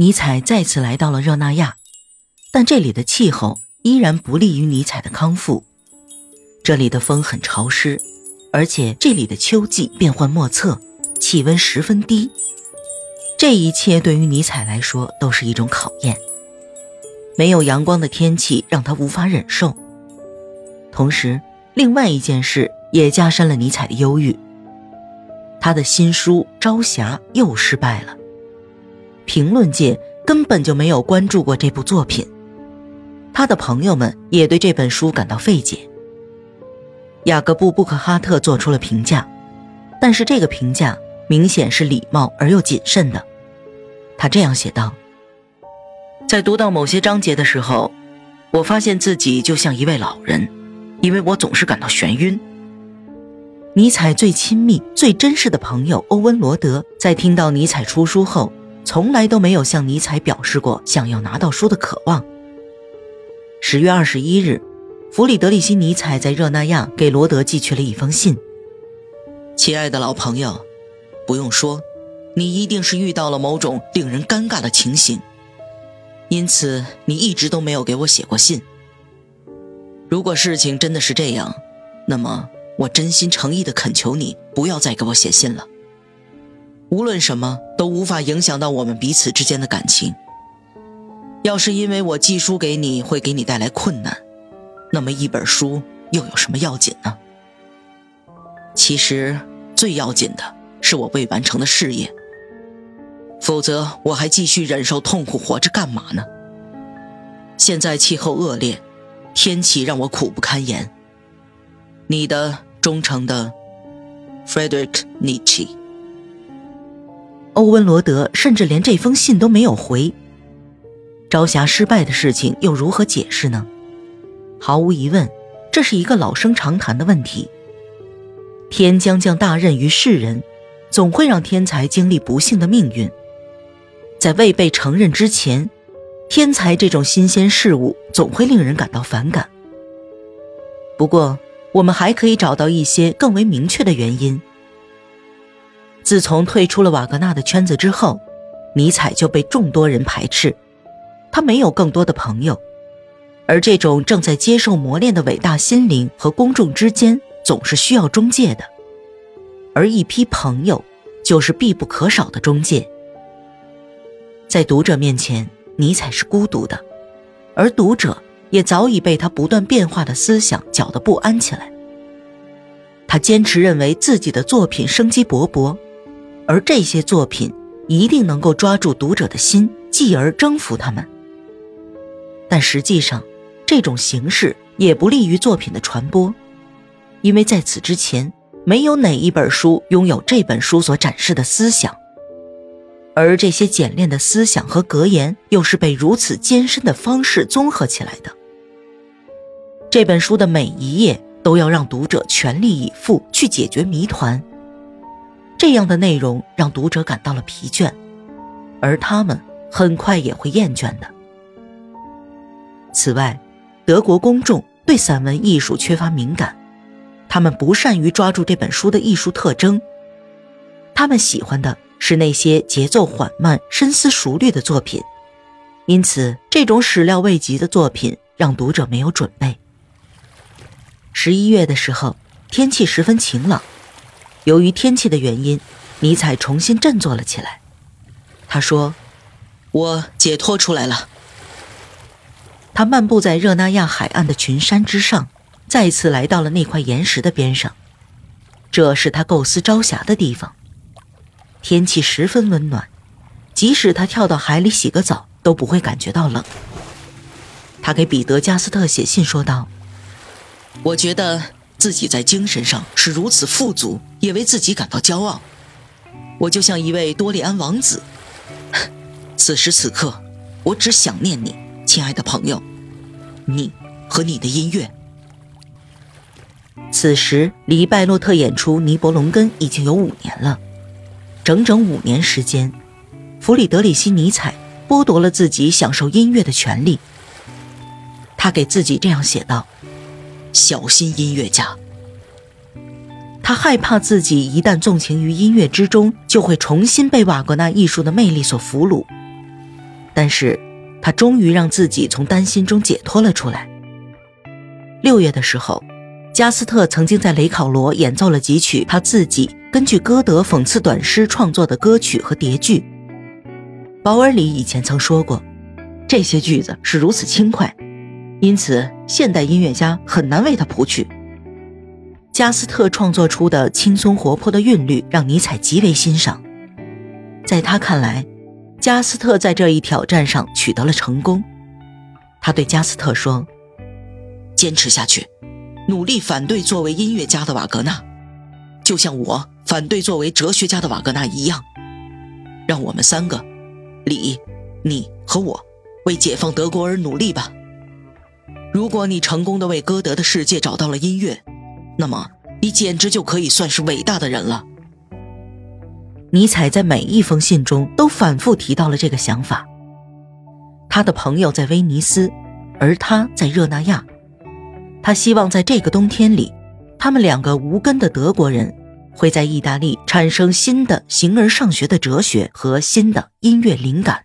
尼采再次来到了热那亚，但这里的气候依然不利于尼采的康复。这里的风很潮湿，而且这里的秋季变幻莫测，气温十分低。这一切对于尼采来说都是一种考验。没有阳光的天气让他无法忍受。同时，另外一件事也加深了尼采的忧郁。他的新书《朝霞》又失败了。评论界根本就没有关注过这部作品，他的朋友们也对这本书感到费解。雅各布·布克哈特做出了评价，但是这个评价明显是礼貌而又谨慎的。他这样写道：“在读到某些章节的时候，我发现自己就像一位老人，因为我总是感到眩晕。”尼采最亲密、最真实的朋友欧文·罗德在听到尼采出书后。从来都没有向尼采表示过想要拿到书的渴望。十月二十一日，弗里德里希·尼采在热那亚给罗德寄去了一封信：“亲爱的老朋友，不用说，你一定是遇到了某种令人尴尬的情形，因此你一直都没有给我写过信。如果事情真的是这样，那么我真心诚意地恳求你不要再给我写信了。”无论什么都无法影响到我们彼此之间的感情。要是因为我寄书给你会给你带来困难，那么一本书又有什么要紧呢？其实最要紧的是我未完成的事业。否则我还继续忍受痛苦活着干嘛呢？现在气候恶劣，天气让我苦不堪言。你的忠诚的，Frederick Nietzsche。欧文·罗德甚至连这封信都没有回。朝霞失败的事情又如何解释呢？毫无疑问，这是一个老生常谈的问题。天将降大任于世人，总会让天才经历不幸的命运。在未被承认之前，天才这种新鲜事物总会令人感到反感。不过，我们还可以找到一些更为明确的原因。自从退出了瓦格纳的圈子之后，尼采就被众多人排斥。他没有更多的朋友，而这种正在接受磨练的伟大心灵和公众之间总是需要中介的，而一批朋友就是必不可少的中介。在读者面前，尼采是孤独的，而读者也早已被他不断变化的思想搅得不安起来。他坚持认为自己的作品生机勃勃。而这些作品一定能够抓住读者的心，继而征服他们。但实际上，这种形式也不利于作品的传播，因为在此之前，没有哪一本书拥有这本书所展示的思想，而这些简练的思想和格言又是被如此艰深的方式综合起来的。这本书的每一页都要让读者全力以赴去解决谜团。这样的内容让读者感到了疲倦，而他们很快也会厌倦的。此外，德国公众对散文艺术缺乏敏感，他们不善于抓住这本书的艺术特征，他们喜欢的是那些节奏缓慢、深思熟虑的作品，因此这种始料未及的作品让读者没有准备。十一月的时候，天气十分晴朗。由于天气的原因，尼采重新振作了起来。他说：“我解脱出来了。”他漫步在热那亚海岸的群山之上，再次来到了那块岩石的边上。这是他构思朝霞的地方。天气十分温暖，即使他跳到海里洗个澡都不会感觉到冷。他给彼得加斯特写信说道：“我觉得。”自己在精神上是如此富足，也为自己感到骄傲。我就像一位多利安王子。此时此刻，我只想念你，亲爱的朋友，你和你的音乐。此时离拜洛特演出《尼伯龙根》已经有五年了，整整五年时间，弗里德里希·尼采剥夺了自己享受音乐的权利。他给自己这样写道。小心音乐家，他害怕自己一旦纵情于音乐之中，就会重新被瓦格纳艺术的魅力所俘虏。但是他终于让自己从担心中解脱了出来。六月的时候，加斯特曾经在雷考罗演奏了几曲他自己根据歌德讽刺短诗创作的歌曲和叠句。保尔里以前曾说过，这些句子是如此轻快，因此现代音乐家很难为他谱曲。加斯特创作出的轻松活泼的韵律让尼采极为欣赏，在他看来，加斯特在这一挑战上取得了成功。他对加斯特说：“坚持下去，努力反对作为音乐家的瓦格纳，就像我反对作为哲学家的瓦格纳一样。让我们三个，李、你和我，为解放德国而努力吧。如果你成功的为歌德的世界找到了音乐。”那么，你简直就可以算是伟大的人了。尼采在每一封信中都反复提到了这个想法。他的朋友在威尼斯，而他在热那亚。他希望在这个冬天里，他们两个无根的德国人会在意大利产生新的形而上学的哲学和新的音乐灵感。